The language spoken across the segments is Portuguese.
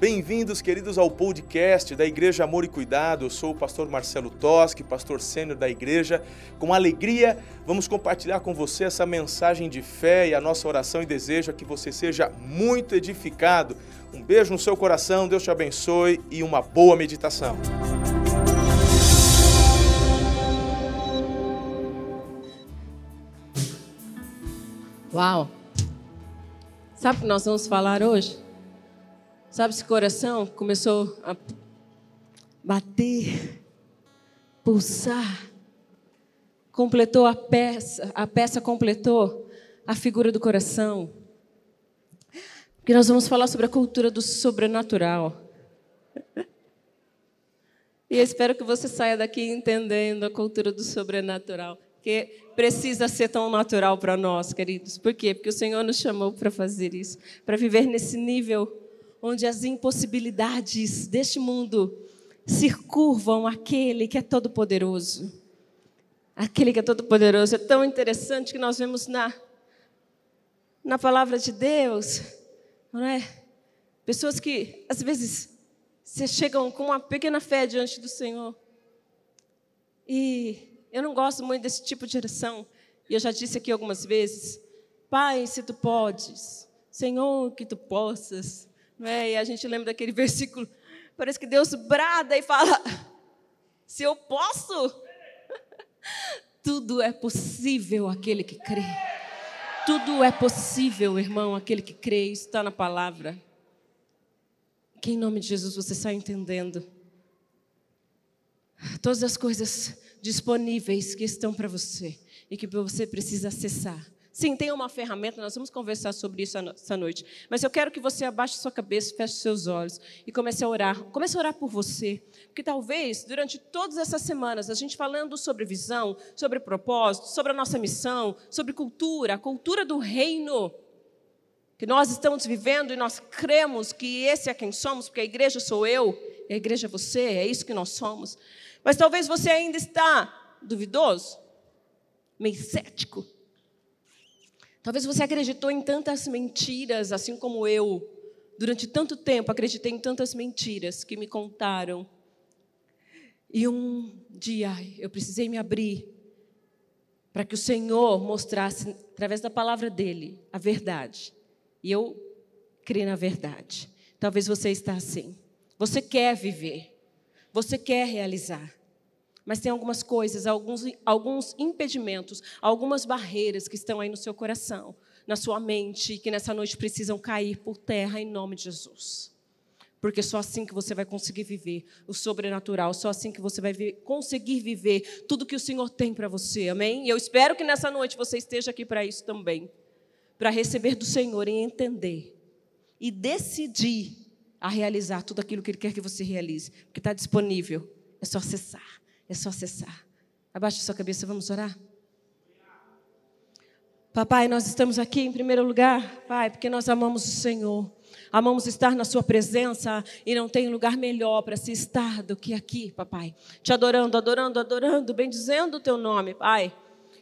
Bem-vindos, queridos, ao podcast da Igreja Amor e Cuidado. Eu sou o pastor Marcelo Toschi, pastor sênior da igreja. Com alegria, vamos compartilhar com você essa mensagem de fé e a nossa oração e desejo é que você seja muito edificado. Um beijo no seu coração, Deus te abençoe e uma boa meditação. Uau! Sabe o que nós vamos falar hoje? Sabe, esse coração começou a bater, pulsar, completou a peça, a peça completou a figura do coração. Porque nós vamos falar sobre a cultura do sobrenatural. E eu espero que você saia daqui entendendo a cultura do sobrenatural, que precisa ser tão natural para nós, queridos. Por quê? Porque o Senhor nos chamou para fazer isso, para viver nesse nível onde as impossibilidades deste mundo se curvam àquele que é todo-poderoso. Aquele que é todo-poderoso. É tão interessante que nós vemos na, na palavra de Deus, não é? Pessoas que, às vezes, se chegam com uma pequena fé diante do Senhor. E eu não gosto muito desse tipo de oração. E eu já disse aqui algumas vezes: Pai, se tu podes, Senhor, que tu possas. É, e a gente lembra daquele versículo, parece que Deus brada e fala: se eu posso, tudo é possível aquele que crê. Tudo é possível, irmão, aquele que crê, isso está na palavra. Que em nome de Jesus você sai entendendo. Todas as coisas disponíveis que estão para você e que você precisa acessar Sim, tem uma ferramenta, nós vamos conversar sobre isso essa noite. Mas eu quero que você abaixe sua cabeça, feche seus olhos e comece a orar. Comece a orar por você. Porque talvez, durante todas essas semanas, a gente falando sobre visão, sobre propósito, sobre a nossa missão, sobre cultura, a cultura do reino que nós estamos vivendo e nós cremos que esse é quem somos, porque a igreja sou eu, a igreja é você, é isso que nós somos. Mas talvez você ainda está duvidoso, meio cético Talvez você acreditou em tantas mentiras, assim como eu. Durante tanto tempo acreditei em tantas mentiras que me contaram. E um dia eu precisei me abrir para que o Senhor mostrasse, através da palavra dele, a verdade. E eu criei na verdade. Talvez você está assim. Você quer viver. Você quer realizar. Mas tem algumas coisas, alguns, alguns impedimentos, algumas barreiras que estão aí no seu coração, na sua mente, que nessa noite precisam cair por terra em nome de Jesus. Porque só assim que você vai conseguir viver o sobrenatural, só assim que você vai conseguir viver tudo que o Senhor tem para você, amém? E eu espero que nessa noite você esteja aqui para isso também para receber do Senhor e entender e decidir a realizar tudo aquilo que Ele quer que você realize, porque está disponível, é só acessar. É só acessar. Abaixe sua cabeça, vamos orar? Papai, nós estamos aqui em primeiro lugar, Pai, porque nós amamos o Senhor. Amamos estar na Sua presença e não tem lugar melhor para se estar do que aqui, Papai. Te adorando, adorando, adorando, bendizendo o Teu nome, Pai.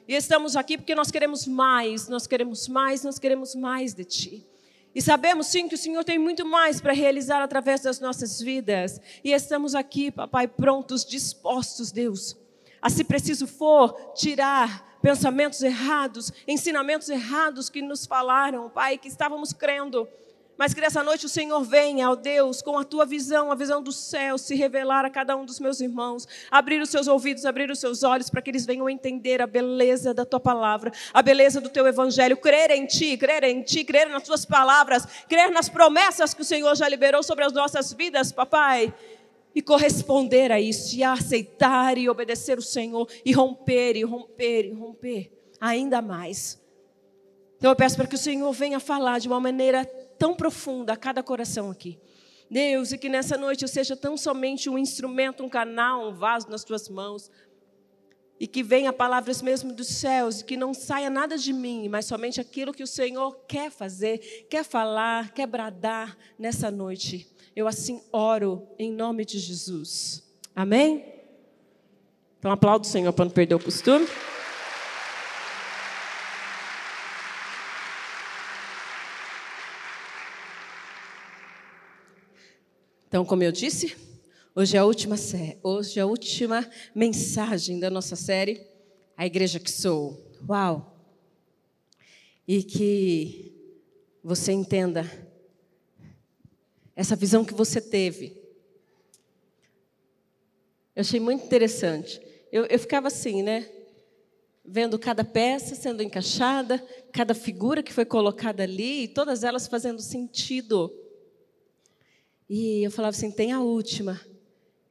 E estamos aqui porque nós queremos mais, nós queremos mais, nós queremos mais de Ti. E sabemos sim que o Senhor tem muito mais para realizar através das nossas vidas. E estamos aqui, papai, prontos, dispostos, Deus, a se preciso for, tirar pensamentos errados, ensinamentos errados que nos falaram, Pai, que estávamos crendo mas que nessa noite o Senhor venha, ó Deus, com a tua visão, a visão do céu, se revelar a cada um dos meus irmãos, abrir os seus ouvidos, abrir os seus olhos, para que eles venham entender a beleza da tua palavra, a beleza do teu evangelho, crer em ti, crer em ti, crer nas tuas palavras, crer nas promessas que o Senhor já liberou sobre as nossas vidas, papai e corresponder a isso, e aceitar e obedecer o Senhor, e romper, e romper, e romper ainda mais. Então eu peço para que o Senhor venha falar de uma maneira tão profunda a cada coração aqui. Deus, e que nessa noite eu seja tão somente um instrumento, um canal, um vaso nas tuas mãos. E que venha palavras mesmo dos céus, e que não saia nada de mim, mas somente aquilo que o Senhor quer fazer, quer falar, quer bradar nessa noite. Eu assim oro em nome de Jesus. Amém? Então aplaudo o Senhor para não perder o costume. Então, como eu disse, hoje é a última hoje é a última mensagem da nossa série, A Igreja que Sou. Uau! E que você entenda essa visão que você teve. Eu achei muito interessante. Eu, eu ficava assim, né? Vendo cada peça sendo encaixada, cada figura que foi colocada ali, e todas elas fazendo sentido. E eu falava assim: tem a última.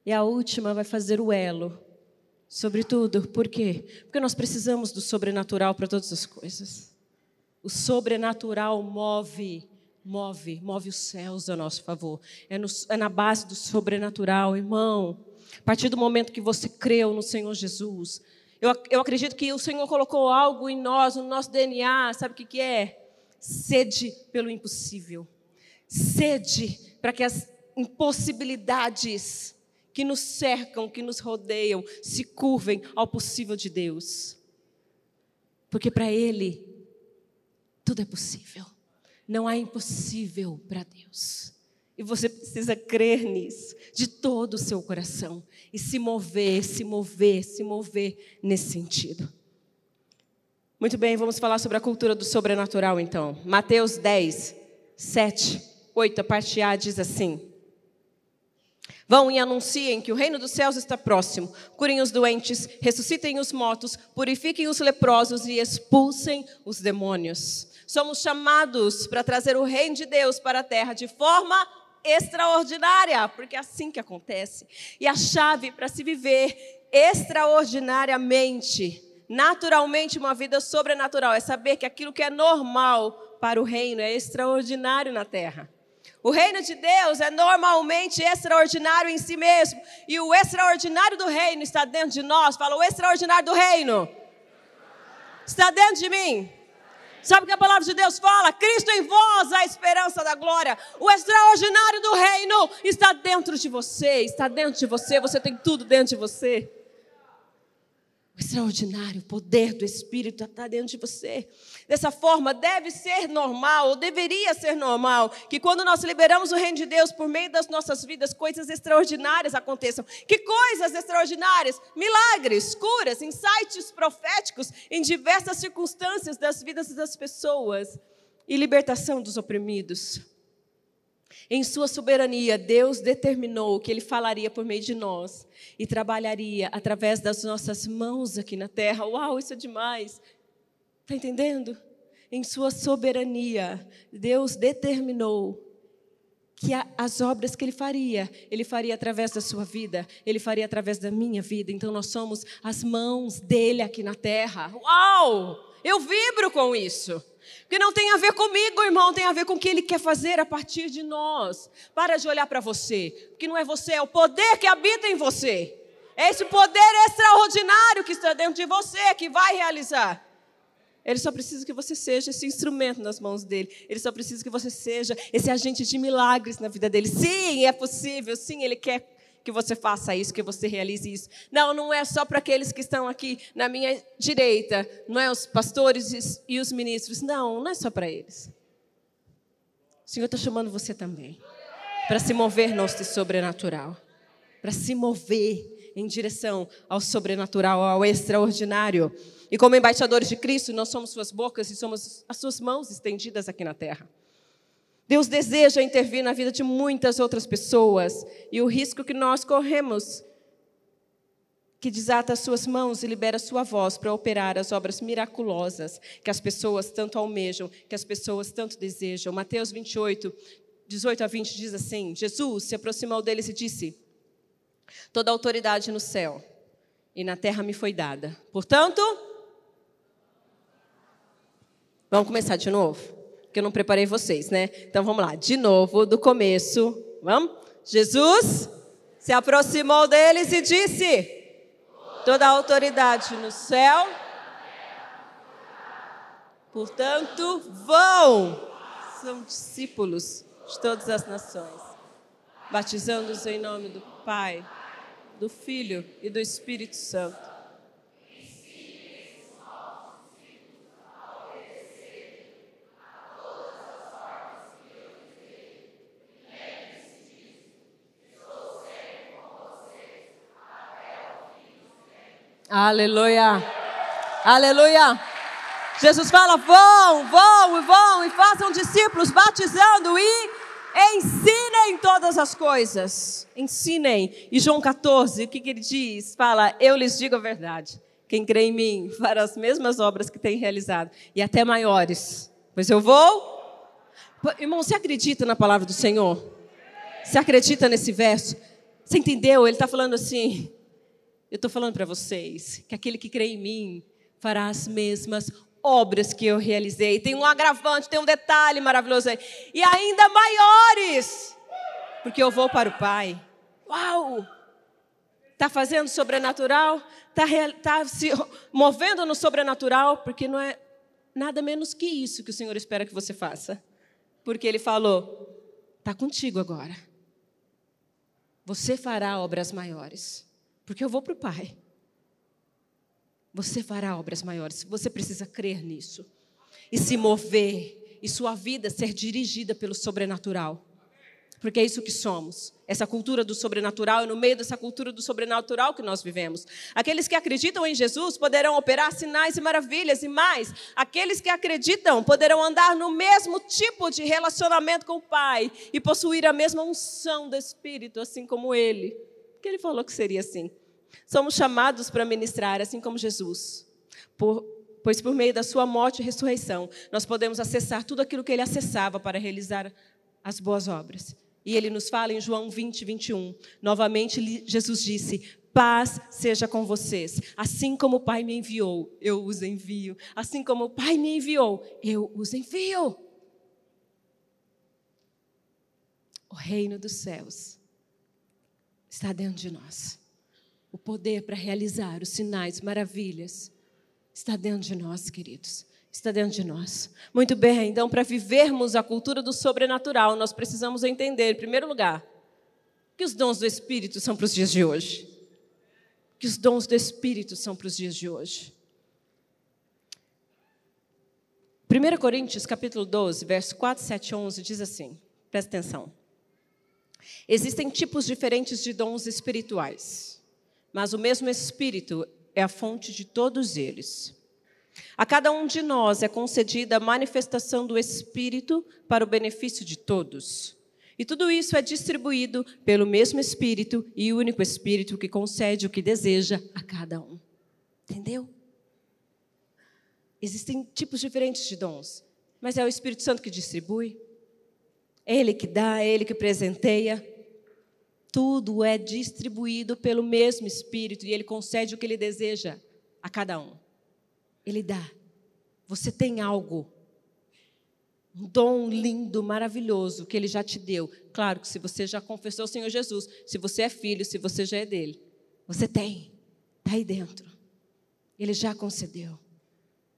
E a última vai fazer o elo. Sobretudo, por quê? Porque nós precisamos do sobrenatural para todas as coisas. O sobrenatural move, move, move os céus a nosso favor. É, no, é na base do sobrenatural, irmão. A partir do momento que você creu no Senhor Jesus, eu, eu acredito que o Senhor colocou algo em nós, no nosso DNA, sabe o que, que é? Sede pelo impossível. Sede para que as impossibilidades que nos cercam, que nos rodeiam, se curvem ao possível de Deus. Porque para Ele, tudo é possível. Não há impossível para Deus. E você precisa crer nisso, de todo o seu coração. E se mover, se mover, se mover nesse sentido. Muito bem, vamos falar sobre a cultura do sobrenatural então. Mateus 10, 7, 8, a parte A diz assim: Vão e anunciem que o reino dos céus está próximo. Curem os doentes, ressuscitem os mortos, purifiquem os leprosos e expulsem os demônios. Somos chamados para trazer o reino de Deus para a terra de forma extraordinária, porque é assim que acontece. E a chave para se viver extraordinariamente, naturalmente, uma vida sobrenatural, é saber que aquilo que é normal para o reino é extraordinário na terra. O reino de Deus é normalmente extraordinário em si mesmo. E o extraordinário do reino está dentro de nós. Fala, o extraordinário do reino está dentro de mim. Sabe o que a palavra de Deus fala? Cristo em vós, a esperança da glória. O extraordinário do reino está dentro de você. Está dentro de você. Você tem tudo dentro de você. O extraordinário, o poder do Espírito está dentro de você. Dessa forma, deve ser normal, ou deveria ser normal, que quando nós liberamos o reino de Deus por meio das nossas vidas, coisas extraordinárias aconteçam. Que coisas extraordinárias? Milagres, curas, insights proféticos em diversas circunstâncias das vidas das pessoas e libertação dos oprimidos. Em sua soberania, Deus determinou que Ele falaria por meio de nós e trabalharia através das nossas mãos aqui na terra. Uau, isso é demais! Está entendendo? Em sua soberania, Deus determinou que as obras que Ele faria, Ele faria através da sua vida, Ele faria através da minha vida. Então nós somos as mãos dele aqui na terra. Uau! Eu vibro com isso. Porque não tem a ver comigo, irmão, tem a ver com o que Ele quer fazer a partir de nós. Para de olhar para você, porque não é você, é o poder que habita em você. É esse poder extraordinário que está dentro de você que vai realizar. Ele só precisa que você seja esse instrumento nas mãos dele. Ele só precisa que você seja esse agente de milagres na vida dele. Sim, é possível. Sim, ele quer que você faça isso, que você realize isso. Não, não é só para aqueles que estão aqui na minha direita, não é os pastores e os ministros. Não, não é só para eles. O Senhor está chamando você também para se mover no sobrenatural, para se mover em direção ao sobrenatural, ao extraordinário. E como embaixadores de Cristo, nós somos suas bocas e somos as suas mãos estendidas aqui na terra. Deus deseja intervir na vida de muitas outras pessoas e o risco que nós corremos que desata as suas mãos e libera a sua voz para operar as obras miraculosas que as pessoas tanto almejam, que as pessoas tanto desejam. Mateus 28, 18 a 20 diz assim: Jesus se aproximou deles e disse: Toda autoridade no céu e na terra me foi dada. Portanto, vamos começar de novo? porque eu não preparei vocês, né? Então vamos lá, de novo, do começo. Vamos? Jesus se aproximou deles e disse: Toda autoridade no céu. Portanto, vão. São discípulos de todas as nações, batizando-os em nome do Pai, do Filho e do Espírito Santo. Aleluia. Aleluia. Jesus fala: vão, vão e vão e façam discípulos, batizando e ensinem todas as coisas. Ensinem. E João 14, o que, que ele diz? Fala: Eu lhes digo a verdade. Quem crê em mim fará as mesmas obras que tem realizado, e até maiores. Pois eu vou. Irmão, você acredita na palavra do Senhor? Você acredita nesse verso? Você entendeu? Ele está falando assim. Eu estou falando para vocês que aquele que crê em mim fará as mesmas obras que eu realizei. Tem um agravante, tem um detalhe maravilhoso aí. E ainda maiores, porque eu vou para o Pai. Uau! Está fazendo sobrenatural? Está tá se movendo no sobrenatural? Porque não é nada menos que isso que o Senhor espera que você faça. Porque Ele falou: está contigo agora. Você fará obras maiores. Porque eu vou para o Pai. Você fará obras maiores. Você precisa crer nisso. E se mover. E sua vida ser dirigida pelo sobrenatural. Porque é isso que somos. Essa cultura do sobrenatural, e no meio dessa cultura do sobrenatural que nós vivemos. Aqueles que acreditam em Jesus poderão operar sinais e maravilhas, e mais, aqueles que acreditam poderão andar no mesmo tipo de relacionamento com o Pai e possuir a mesma unção do Espírito, assim como Ele. Porque Ele falou que seria assim. Somos chamados para ministrar, assim como Jesus. Por, pois por meio da sua morte e ressurreição, nós podemos acessar tudo aquilo que ele acessava para realizar as boas obras. E ele nos fala em João 20, 21. Novamente, Jesus disse: Paz seja com vocês. Assim como o Pai me enviou, eu os envio. Assim como o Pai me enviou, eu os envio. O reino dos céus está dentro de nós o poder para realizar os sinais, maravilhas, está dentro de nós, queridos. Está dentro de nós. Muito bem, então, para vivermos a cultura do sobrenatural, nós precisamos entender, em primeiro lugar, que os dons do Espírito são para os dias de hoje. Que os dons do Espírito são para os dias de hoje. 1 Coríntios capítulo 12, verso 4, 7 11 diz assim: presta atenção. Existem tipos diferentes de dons espirituais mas o mesmo Espírito é a fonte de todos eles. A cada um de nós é concedida a manifestação do Espírito para o benefício de todos. E tudo isso é distribuído pelo mesmo Espírito e único Espírito que concede o que deseja a cada um. Entendeu? Existem tipos diferentes de dons, mas é o Espírito Santo que distribui. É Ele que dá, é Ele que presenteia tudo é distribuído pelo mesmo Espírito e Ele concede o que Ele deseja a cada um. Ele dá. Você tem algo, um dom lindo, maravilhoso que Ele já te deu. Claro que se você já confessou o Senhor Jesus, se você é filho, se você já é dele, você tem, está aí dentro. Ele já concedeu.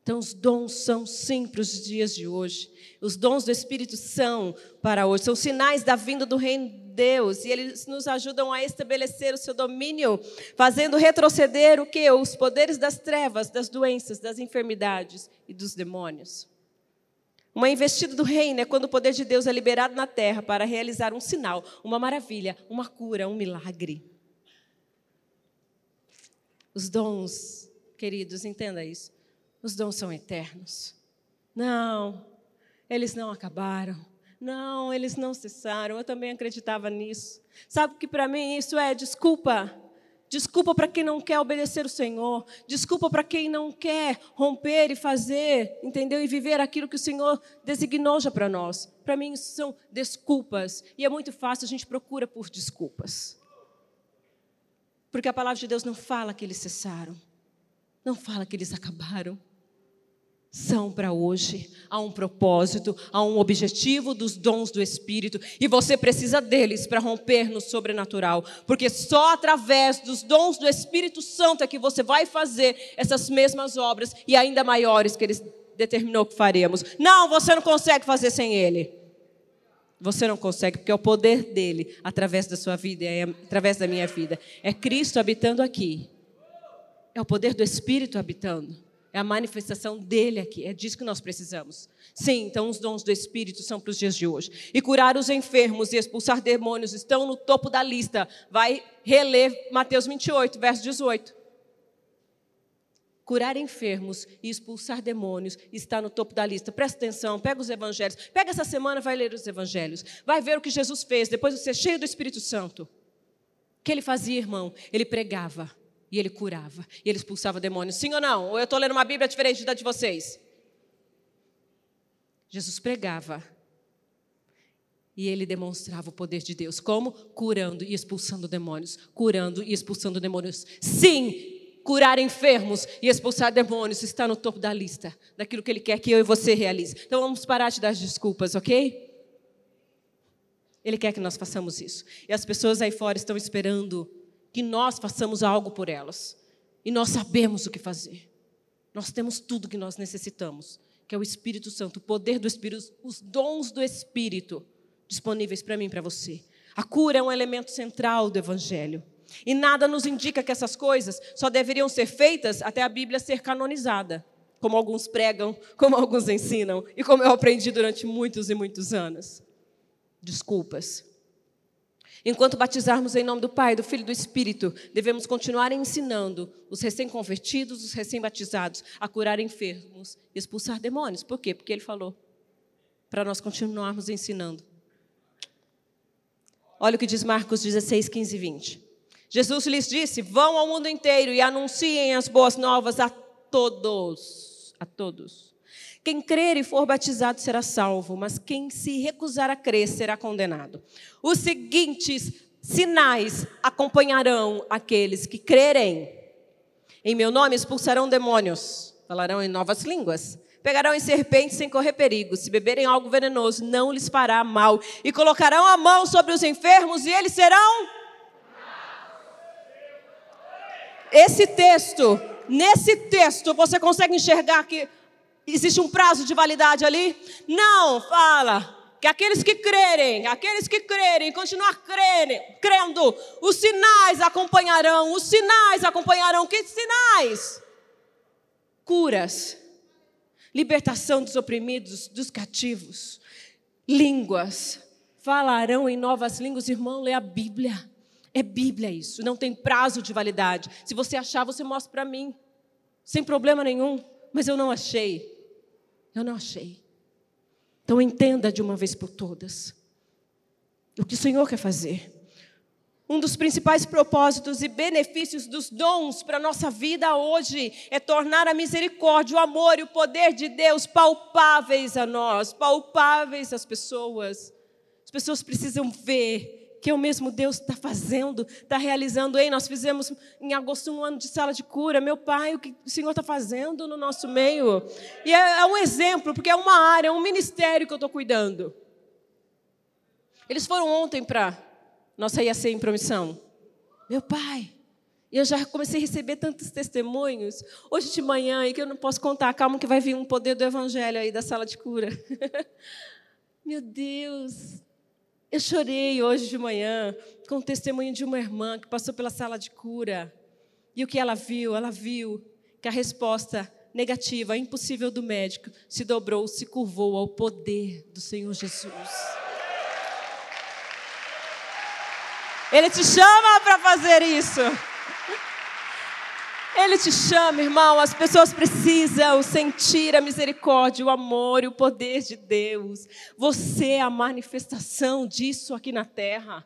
Então, os dons são sim para os dias de hoje. Os dons do Espírito são para hoje. São sinais da vinda do reino Deus e eles nos ajudam a estabelecer o seu domínio, fazendo retroceder o que? Os poderes das trevas, das doenças, das enfermidades e dos demônios. Uma investida do reino é quando o poder de Deus é liberado na terra para realizar um sinal, uma maravilha, uma cura, um milagre. Os dons, queridos, entenda isso. Os dons são eternos. Não, eles não acabaram. Não, eles não cessaram. Eu também acreditava nisso. Sabe que para mim isso é desculpa. Desculpa para quem não quer obedecer o Senhor. Desculpa para quem não quer romper e fazer, entendeu? E viver aquilo que o Senhor designou já para nós. Para mim isso são desculpas. E é muito fácil, a gente procura por desculpas. Porque a palavra de Deus não fala que eles cessaram. Não fala que eles acabaram são para hoje. Há um propósito, há um objetivo dos dons do Espírito e você precisa deles para romper no sobrenatural, porque só através dos dons do Espírito Santo é que você vai fazer essas mesmas obras e ainda maiores que ele determinou que faremos. Não, você não consegue fazer sem ele. Você não consegue, porque é o poder dele através da sua vida, é através da minha vida. É Cristo habitando aqui. É o poder do Espírito habitando. É a manifestação dele aqui. É disso que nós precisamos. Sim, então os dons do Espírito são para os dias de hoje. E curar os enfermos e expulsar demônios estão no topo da lista. Vai reler Mateus 28, verso 18. curar enfermos e expulsar demônios está no topo da lista. Presta atenção, pega os evangelhos. Pega essa semana, vai ler os evangelhos. Vai ver o que Jesus fez depois de ser cheio do Espírito Santo. O que ele fazia, irmão? Ele pregava e ele curava e ele expulsava demônios. Sim ou não? Ou eu estou lendo uma Bíblia diferente da de vocês? Jesus pregava e ele demonstrava o poder de Deus. Como? Curando e expulsando demônios. Curando e expulsando demônios. Sim, curar enfermos e expulsar demônios está no topo da lista daquilo que Ele quer que eu e você realize. Então vamos parar de dar desculpas, ok? Ele quer que nós façamos isso. E as pessoas aí fora estão esperando que nós façamos algo por elas. E nós sabemos o que fazer. Nós temos tudo que nós necessitamos, que é o Espírito Santo, o poder do Espírito, os dons do Espírito disponíveis para mim e para você. A cura é um elemento central do Evangelho. E nada nos indica que essas coisas só deveriam ser feitas até a Bíblia ser canonizada, como alguns pregam, como alguns ensinam, e como eu aprendi durante muitos e muitos anos. Desculpas. Enquanto batizarmos em nome do Pai, do Filho e do Espírito, devemos continuar ensinando os recém-convertidos, os recém-batizados, a curar enfermos e expulsar demônios. Por quê? Porque Ele falou. Para nós continuarmos ensinando. Olha o que diz Marcos 16, 15 e 20. Jesus lhes disse: Vão ao mundo inteiro e anunciem as boas novas a todos. A todos. Quem crer e for batizado será salvo, mas quem se recusar a crer será condenado. Os seguintes sinais acompanharão aqueles que crerem. Em meu nome expulsarão demônios, falarão em novas línguas, pegarão em serpentes sem correr perigo. Se beberem algo venenoso, não lhes fará mal. E colocarão a mão sobre os enfermos e eles serão esse texto, nesse texto, você consegue enxergar que existe um prazo de validade ali? Não, fala que aqueles que crerem, aqueles que crerem, continuar crendo, crendo, os sinais acompanharão, os sinais acompanharão. Que sinais? Curas, libertação dos oprimidos, dos cativos, línguas, falarão em novas línguas, irmão, lê a Bíblia. É Bíblia isso, não tem prazo de validade. Se você achar, você mostra para mim, sem problema nenhum. Mas eu não achei. Eu não achei. Então entenda de uma vez por todas o que o Senhor quer fazer. Um dos principais propósitos e benefícios dos dons para a nossa vida hoje é tornar a misericórdia, o amor e o poder de Deus palpáveis a nós, palpáveis às pessoas. As pessoas precisam ver que o mesmo Deus está fazendo, está realizando. Ei, nós fizemos em agosto um ano de sala de cura. Meu Pai, o que o Senhor está fazendo no nosso meio? E é, é um exemplo, porque é uma área, é um ministério que eu estou cuidando. Eles foram ontem para nossa IAC em promissão. Meu Pai, e eu já comecei a receber tantos testemunhos. Hoje de manhã, e que eu não posso contar, calma que vai vir um poder do Evangelho aí da sala de cura. Meu Deus, eu chorei hoje de manhã com o testemunho de uma irmã que passou pela sala de cura. E o que ela viu? Ela viu que a resposta negativa, impossível do médico, se dobrou, se curvou ao poder do Senhor Jesus. Ele te chama para fazer isso. Ele te chama, irmão. As pessoas precisam sentir a misericórdia, o amor e o poder de Deus. Você é a manifestação disso aqui na terra.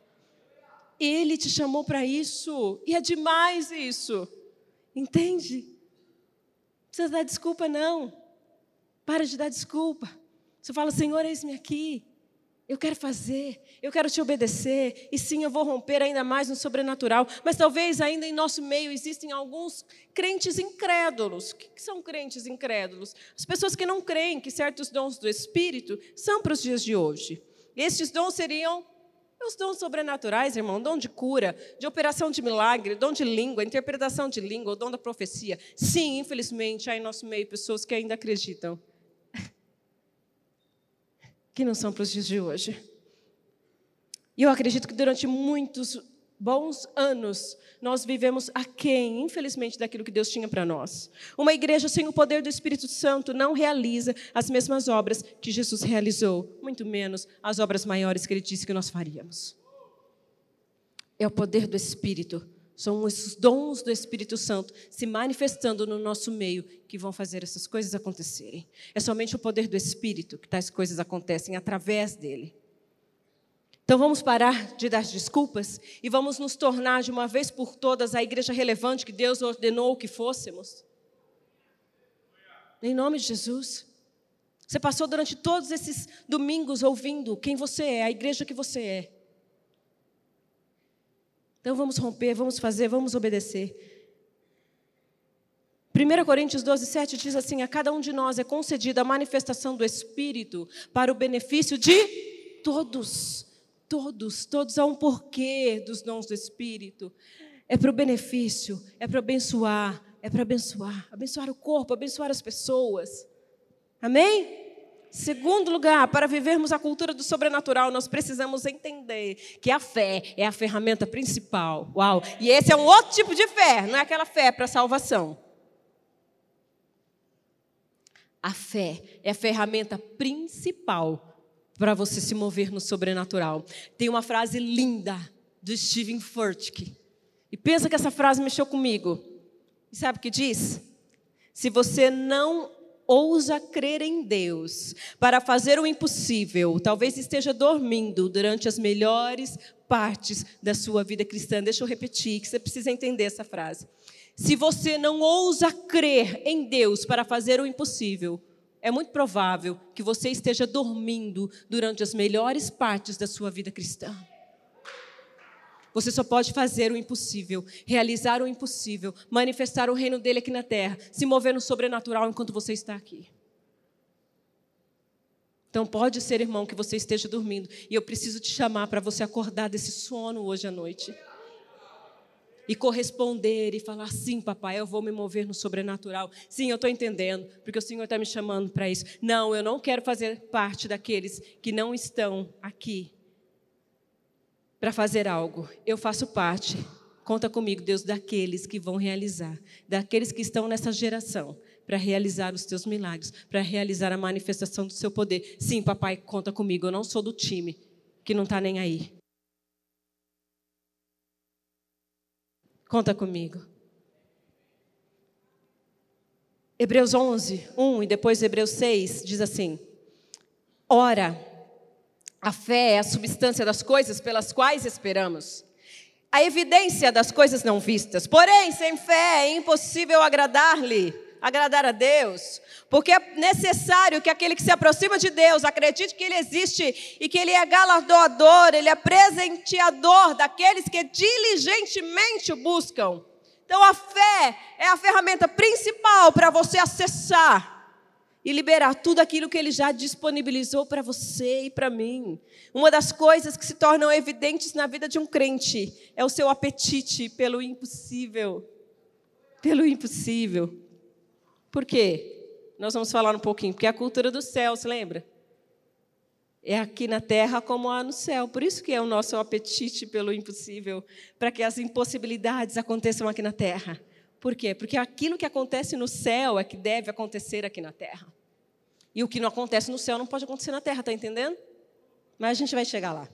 Ele te chamou para isso. E é demais isso. Entende? Não precisa dar desculpa, não. Para de dar desculpa. Você fala, Senhor, eis-me aqui. Eu quero fazer, eu quero te obedecer, e sim, eu vou romper ainda mais no sobrenatural. Mas talvez ainda em nosso meio existem alguns crentes incrédulos. O que são crentes incrédulos? As pessoas que não creem que certos dons do Espírito são para os dias de hoje. Estes dons seriam os dons sobrenaturais, irmão, dom de cura, de operação de milagre, dom de língua, interpretação de língua, dom da profecia. Sim, infelizmente, há em nosso meio pessoas que ainda acreditam que não são para os dias de hoje. E eu acredito que durante muitos bons anos nós vivemos aquém, infelizmente, daquilo que Deus tinha para nós. Uma igreja sem o poder do Espírito Santo não realiza as mesmas obras que Jesus realizou, muito menos as obras maiores que ele disse que nós faríamos. É o poder do Espírito São os dons do Espírito Santo se manifestando no nosso meio que vão fazer essas coisas acontecerem. É somente o poder do Espírito que tais coisas acontecem através dele. Então vamos parar de dar desculpas e vamos nos tornar de uma vez por todas a igreja relevante que Deus ordenou que fôssemos. Em nome de Jesus. Você passou durante todos esses domingos ouvindo quem você é, a igreja que você é. Então vamos romper, vamos fazer, vamos obedecer. 1 Coríntios 12, 7 diz assim: A cada um de nós é concedida a manifestação do Espírito para o benefício de todos. Todos, todos há um porquê dos dons do Espírito. É para o benefício, é para abençoar, é para abençoar, abençoar o corpo, abençoar as pessoas. Amém? Segundo lugar, para vivermos a cultura do sobrenatural, nós precisamos entender que a fé é a ferramenta principal. Uau! E esse é um outro tipo de fé, não é aquela fé para salvação. A fé é a ferramenta principal para você se mover no sobrenatural. Tem uma frase linda do Steven Furtick. E pensa que essa frase mexeu comigo. E sabe o que diz? Se você não ousa crer em Deus para fazer o impossível, talvez esteja dormindo durante as melhores partes da sua vida cristã. Deixa eu repetir, que você precisa entender essa frase. Se você não ousa crer em Deus para fazer o impossível, é muito provável que você esteja dormindo durante as melhores partes da sua vida cristã. Você só pode fazer o impossível, realizar o impossível, manifestar o reino dele aqui na terra, se mover no sobrenatural enquanto você está aqui. Então pode ser, irmão, que você esteja dormindo e eu preciso te chamar para você acordar desse sono hoje à noite e corresponder e falar: sim, papai, eu vou me mover no sobrenatural. Sim, eu estou entendendo, porque o Senhor está me chamando para isso. Não, eu não quero fazer parte daqueles que não estão aqui para fazer algo. Eu faço parte. Conta comigo, Deus, daqueles que vão realizar, daqueles que estão nessa geração para realizar os teus milagres, para realizar a manifestação do seu poder. Sim, papai, conta comigo. Eu não sou do time que não está nem aí. Conta comigo. Hebreus 11, 1 e depois Hebreus 6 diz assim: Ora, a fé é a substância das coisas pelas quais esperamos, a evidência das coisas não vistas. Porém, sem fé é impossível agradar-lhe, agradar a Deus, porque é necessário que aquele que se aproxima de Deus acredite que Ele existe e que Ele é galardoador, Ele é presenteador daqueles que diligentemente o buscam. Então a fé é a ferramenta principal para você acessar e liberar tudo aquilo que Ele já disponibilizou para você e para mim. Uma das coisas que se tornam evidentes na vida de um crente é o seu apetite pelo impossível. Pelo impossível. Por quê? Nós vamos falar um pouquinho, porque é a cultura do céu, se lembra? É aqui na terra como há no céu. Por isso que é o nosso apetite pelo impossível, para que as impossibilidades aconteçam aqui na terra. Por quê? Porque aquilo que acontece no céu é que deve acontecer aqui na terra. E o que não acontece no céu não pode acontecer na terra, está entendendo? Mas a gente vai chegar lá.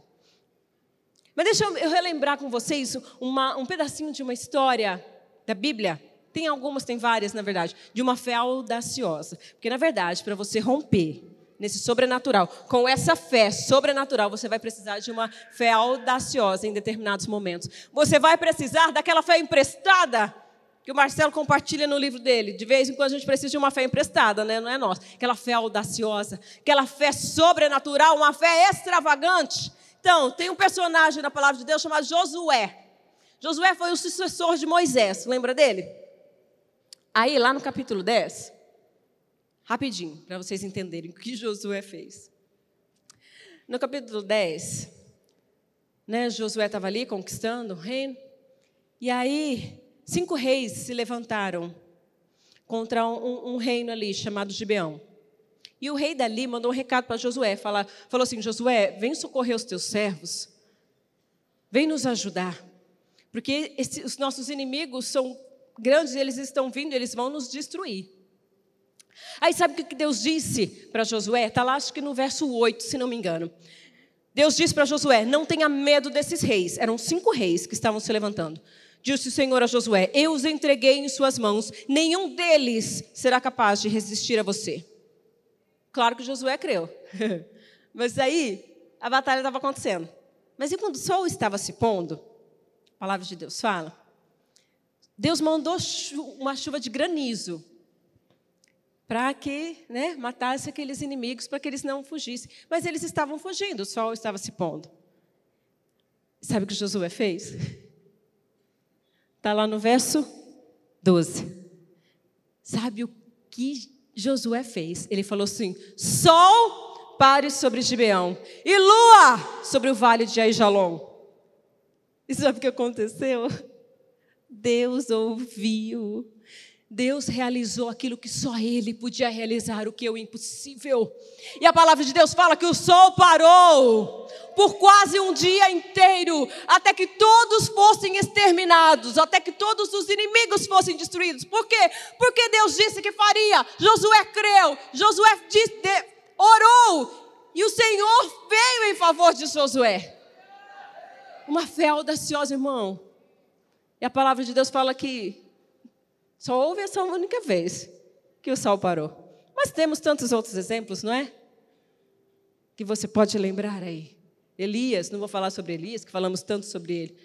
Mas deixa eu relembrar com vocês uma, um pedacinho de uma história da Bíblia tem algumas, tem várias, na verdade, de uma fé audaciosa. Porque, na verdade, para você romper nesse sobrenatural, com essa fé sobrenatural, você vai precisar de uma fé audaciosa em determinados momentos. Você vai precisar daquela fé emprestada que o Marcelo compartilha no livro dele. De vez em quando a gente precisa de uma fé emprestada, né? não é nossa. Aquela fé audaciosa, aquela fé sobrenatural, uma fé extravagante. Então, tem um personagem na palavra de Deus chamado Josué. Josué foi o sucessor de Moisés, lembra dele? Aí, lá no capítulo 10, rapidinho, para vocês entenderem o que Josué fez. No capítulo 10, né, Josué estava ali conquistando o reino, e aí cinco reis se levantaram contra um, um reino ali chamado Gibeão. E o rei dali mandou um recado para Josué, fala, falou assim, Josué, vem socorrer os teus servos, vem nos ajudar, porque esse, os nossos inimigos são grandes, eles estão vindo, eles vão nos destruir. Aí sabe o que Deus disse para Josué? Está lá, acho que no verso 8, se não me engano. Deus disse para Josué: Não tenha medo desses reis. Eram cinco reis que estavam se levantando. Disse o Senhor a Josué: Eu os entreguei em suas mãos, nenhum deles será capaz de resistir a você. Claro que Josué creu. Mas aí a batalha estava acontecendo. Mas e quando o sol estava se pondo? A palavra de Deus fala. Deus mandou uma chuva de granizo para que né, matasse aqueles inimigos, para que eles não fugissem. Mas eles estavam fugindo, o sol estava se pondo. Sabe o que Josué fez? Está lá no verso 12. Sabe o que Josué fez? Ele falou assim: Sol pare sobre Gibeão e lua sobre o vale de Aijalon. E sabe o que aconteceu? Deus ouviu Deus realizou aquilo que só Ele podia realizar, o que é o impossível. E a palavra de Deus fala que o sol parou por quase um dia inteiro, até que todos fossem exterminados, até que todos os inimigos fossem destruídos. Por quê? Porque Deus disse que faria. Josué creu, Josué disse, orou, e o Senhor veio em favor de Josué. Uma fé audaciosa, irmão. E a palavra de Deus fala que só houve essa única vez que o sol parou. Mas temos tantos outros exemplos, não é? Que você pode lembrar aí. Elias, não vou falar sobre Elias, que falamos tanto sobre ele.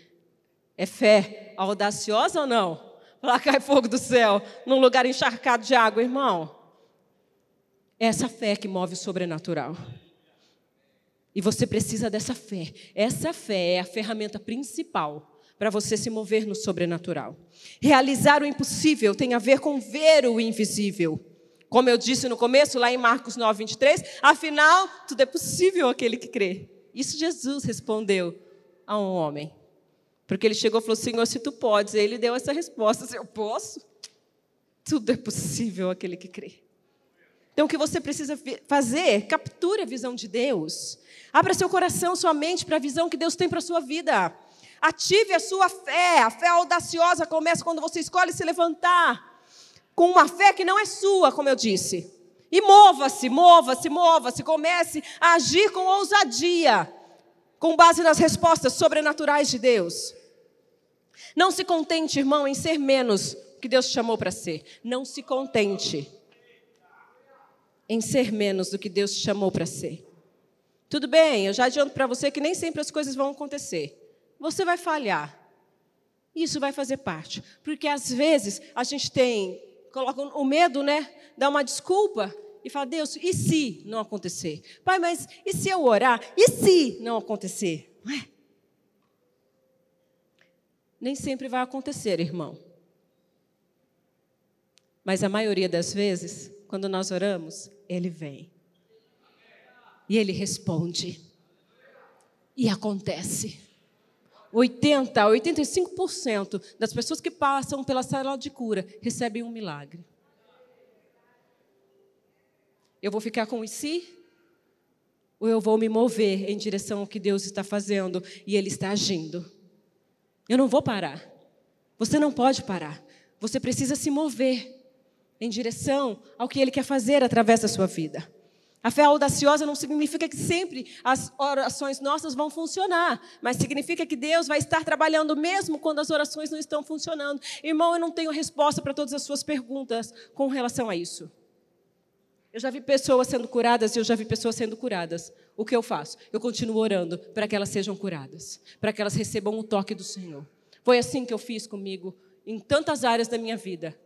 É fé audaciosa ou não? Lá cai fogo do céu, num lugar encharcado de água, irmão. É essa fé que move o sobrenatural. E você precisa dessa fé. Essa fé é a ferramenta principal para você se mover no sobrenatural. Realizar o impossível tem a ver com ver o invisível. Como eu disse no começo, lá em Marcos 9, 23, afinal, tudo é possível aquele que crê. Isso Jesus respondeu a um homem. Porque ele chegou e falou: Senhor, se tu podes. Ele deu essa resposta: Se eu posso, tudo é possível aquele que crê. Então, o que você precisa fazer? Capture a visão de Deus. Abra seu coração, sua mente para a visão que Deus tem para a sua vida. Ative a sua fé. A fé audaciosa começa quando você escolhe se levantar com uma fé que não é sua, como eu disse. E mova-se, mova-se, mova-se. Comece a agir com ousadia, com base nas respostas sobrenaturais de Deus. Não se contente, irmão, em ser menos que Deus te chamou para ser. Não se contente em ser menos do que Deus te chamou para ser. Tudo bem, eu já adianto para você que nem sempre as coisas vão acontecer você vai falhar. Isso vai fazer parte. Porque às vezes a gente tem, coloca o medo, né? Dá uma desculpa e fala, Deus, e se não acontecer? Pai, mas e se eu orar? E se não acontecer? É? Nem sempre vai acontecer, irmão. Mas a maioria das vezes, quando nós oramos, Ele vem. E Ele responde. E acontece. 80 a 85% das pessoas que passam pela sala de cura recebem um milagre. Eu vou ficar com o? Ou eu vou me mover em direção ao que Deus está fazendo e Ele está agindo? Eu não vou parar. Você não pode parar. Você precisa se mover em direção ao que Ele quer fazer através da sua vida. A fé audaciosa não significa que sempre as orações nossas vão funcionar, mas significa que Deus vai estar trabalhando mesmo quando as orações não estão funcionando. Irmão, eu não tenho resposta para todas as suas perguntas com relação a isso. Eu já vi pessoas sendo curadas e eu já vi pessoas sendo curadas. O que eu faço? Eu continuo orando para que elas sejam curadas, para que elas recebam o toque do Senhor. Foi assim que eu fiz comigo em tantas áreas da minha vida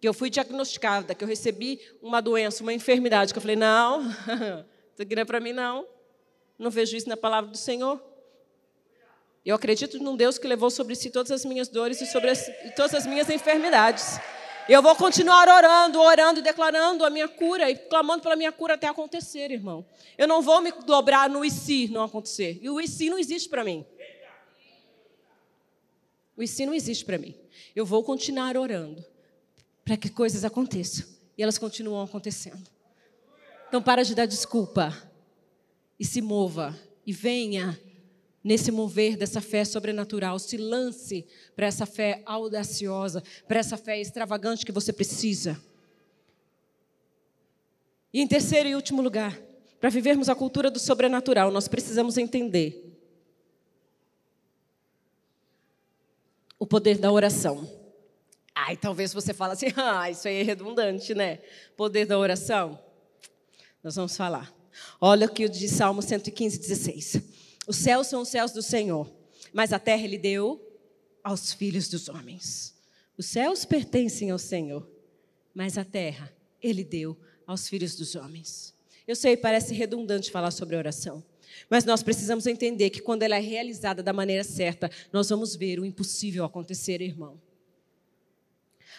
que eu fui diagnosticada, que eu recebi uma doença, uma enfermidade, que eu falei, não, isso aqui não é para mim, não. Não vejo isso na palavra do Senhor. Eu acredito num Deus que levou sobre si todas as minhas dores e sobre as, e todas as minhas enfermidades. Eu vou continuar orando, orando e declarando a minha cura e clamando pela minha cura até acontecer, irmão. Eu não vou me dobrar no e se não acontecer. E o e se não existe para mim. O e se não existe para mim. Eu vou continuar orando para que coisas aconteçam. E elas continuam acontecendo. Então, para de dar desculpa. E se mova. E venha nesse mover dessa fé sobrenatural. Se lance para essa fé audaciosa, para essa fé extravagante que você precisa. E em terceiro e último lugar, para vivermos a cultura do sobrenatural, nós precisamos entender o poder da oração. Ai, talvez você fale assim, ah, isso aí é redundante, né? Poder da oração. Nós vamos falar. Olha o que diz Salmo 115, 16. Os céus são os céus do Senhor, mas a terra ele deu aos filhos dos homens. Os céus pertencem ao Senhor, mas a terra ele deu aos filhos dos homens. Eu sei, parece redundante falar sobre oração, mas nós precisamos entender que quando ela é realizada da maneira certa, nós vamos ver o impossível acontecer, irmão.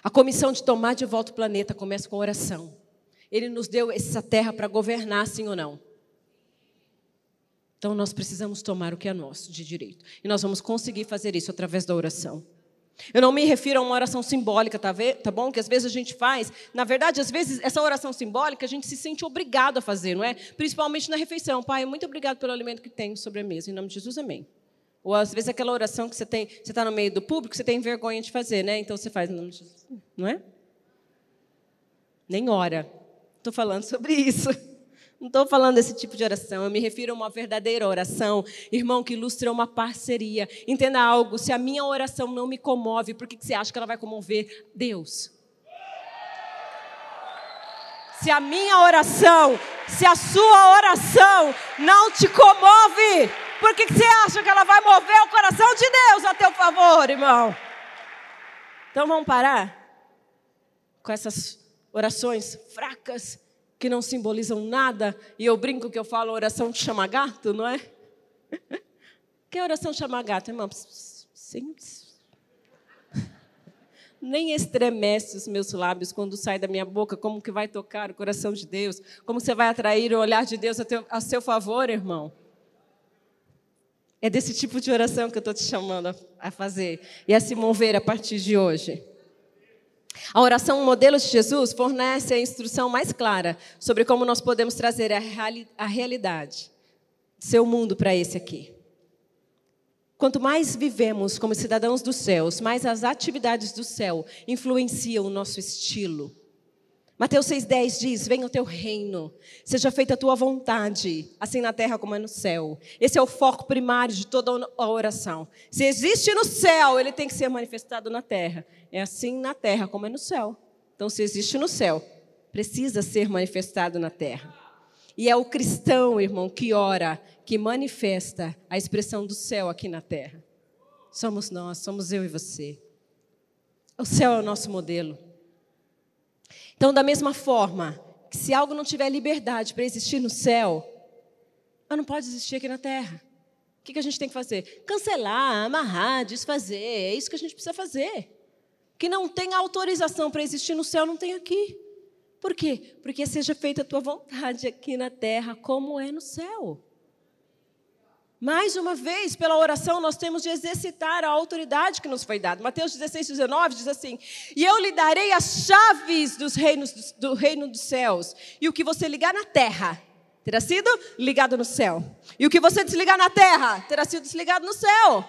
A comissão de tomar de volta o planeta começa com oração. Ele nos deu essa terra para governar, sim ou não? Então nós precisamos tomar o que é nosso de direito. E nós vamos conseguir fazer isso através da oração. Eu não me refiro a uma oração simbólica, tá, tá bom? Que às vezes a gente faz. Na verdade, às vezes, essa oração simbólica a gente se sente obrigado a fazer, não é? Principalmente na refeição. Pai, muito obrigado pelo alimento que tenho sobre a mesa. Em nome de Jesus, amém. Ou às vezes aquela oração que você tem, você está no meio do público, você tem vergonha de fazer, né? Então você faz não é? Nem ora. Estou falando sobre isso. Não estou falando desse tipo de oração, eu me refiro a uma verdadeira oração, irmão, que ilustra uma parceria. Entenda algo: se a minha oração não me comove, por que você acha que ela vai comover Deus? Se a minha oração, se a sua oração não te comove, por que você acha que ela vai mover o coração de Deus a teu favor, irmão? Então vamos parar com essas orações fracas que não simbolizam nada, e eu brinco que eu falo oração de chama gato, não é? que é oração chama gato, irmão? Sim. Nem estremece os meus lábios quando sai da minha boca, como que vai tocar o coração de Deus, como você vai atrair o olhar de Deus a, teu, a seu favor, irmão. É desse tipo de oração que eu estou te chamando a fazer e a se mover a partir de hoje. A oração modelo de Jesus fornece a instrução mais clara sobre como nós podemos trazer a, reali a realidade, seu mundo para esse aqui. Quanto mais vivemos como cidadãos dos céus, mais as atividades do céu influenciam o nosso estilo. Mateus 6,10 diz: Venha o teu reino, seja feita a tua vontade, assim na terra como é no céu. Esse é o foco primário de toda a oração. Se existe no céu, ele tem que ser manifestado na terra. É assim na terra como é no céu. Então, se existe no céu, precisa ser manifestado na terra. E é o cristão, irmão, que ora, que manifesta a expressão do céu aqui na terra. Somos nós, somos eu e você. O céu é o nosso modelo. Então, da mesma forma que se algo não tiver liberdade para existir no céu, não pode existir aqui na terra. O que a gente tem que fazer? Cancelar, amarrar, desfazer. É isso que a gente precisa fazer. Que não tem autorização para existir no céu, não tem aqui. Por quê? Porque seja feita a tua vontade aqui na terra, como é no céu. Mais uma vez, pela oração, nós temos de exercitar a autoridade que nos foi dada. Mateus 16, 19 diz assim: E eu lhe darei as chaves dos reinos, do reino dos céus. E o que você ligar na terra terá sido ligado no céu. E o que você desligar na terra terá sido desligado no céu.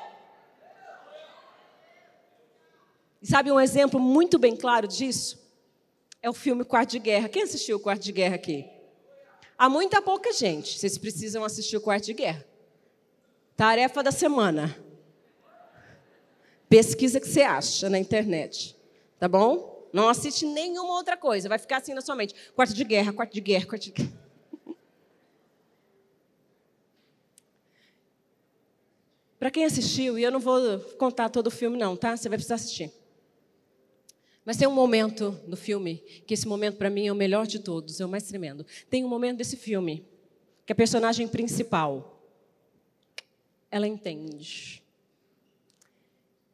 E sabe um exemplo muito bem claro disso? É o filme Quarto de Guerra. Quem assistiu o Quarto de Guerra aqui? Há muita pouca gente. Vocês precisam assistir o Quarto de Guerra. Tarefa da semana. Pesquisa que você acha na internet. Tá bom? Não assiste nenhuma outra coisa. Vai ficar assim na sua mente. Quarto de guerra, quarto de guerra, quarto de guerra. Para quem assistiu, e eu não vou contar todo o filme, não, tá? Você vai precisar assistir. Mas tem um momento no filme, que esse momento para mim é o melhor de todos, é o mais tremendo. Tem um momento desse filme, que a personagem principal, ela entende.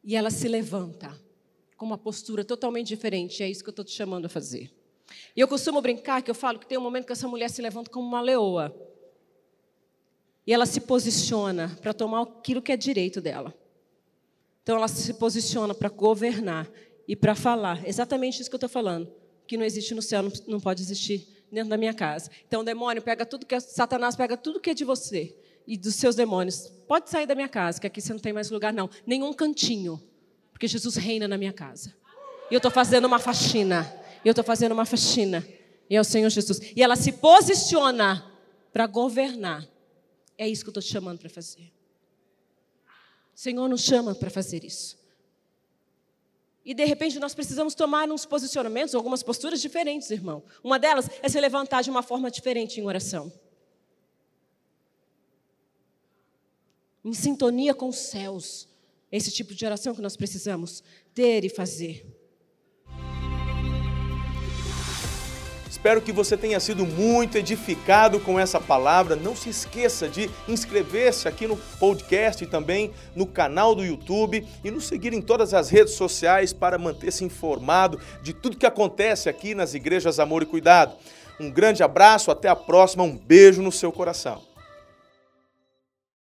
E ela se levanta com uma postura totalmente diferente. É isso que eu estou te chamando a fazer. E eu costumo brincar que eu falo que tem um momento que essa mulher se levanta como uma leoa. E ela se posiciona para tomar aquilo que é direito dela. Então ela se posiciona para governar e para falar exatamente isso que eu estou falando. Que não existe no céu, não pode existir dentro da minha casa. Então o demônio pega tudo que é, Satanás pega tudo que é de você e dos seus demônios. Pode sair da minha casa, que aqui você não tem mais lugar, não. Nenhum cantinho. Porque Jesus reina na minha casa. E eu estou fazendo uma faxina. E eu estou fazendo uma faxina. E é o Senhor Jesus. E ela se posiciona para governar. É isso que eu estou te chamando para fazer. O Senhor nos chama para fazer isso. E de repente nós precisamos tomar uns posicionamentos, algumas posturas diferentes, irmão. Uma delas é se levantar de uma forma diferente em oração. Em sintonia com os céus. Esse tipo de oração que nós precisamos ter e fazer. Espero que você tenha sido muito edificado com essa palavra. Não se esqueça de inscrever-se aqui no podcast e também no canal do YouTube e nos seguir em todas as redes sociais para manter-se informado de tudo que acontece aqui nas igrejas Amor e Cuidado. Um grande abraço, até a próxima, um beijo no seu coração.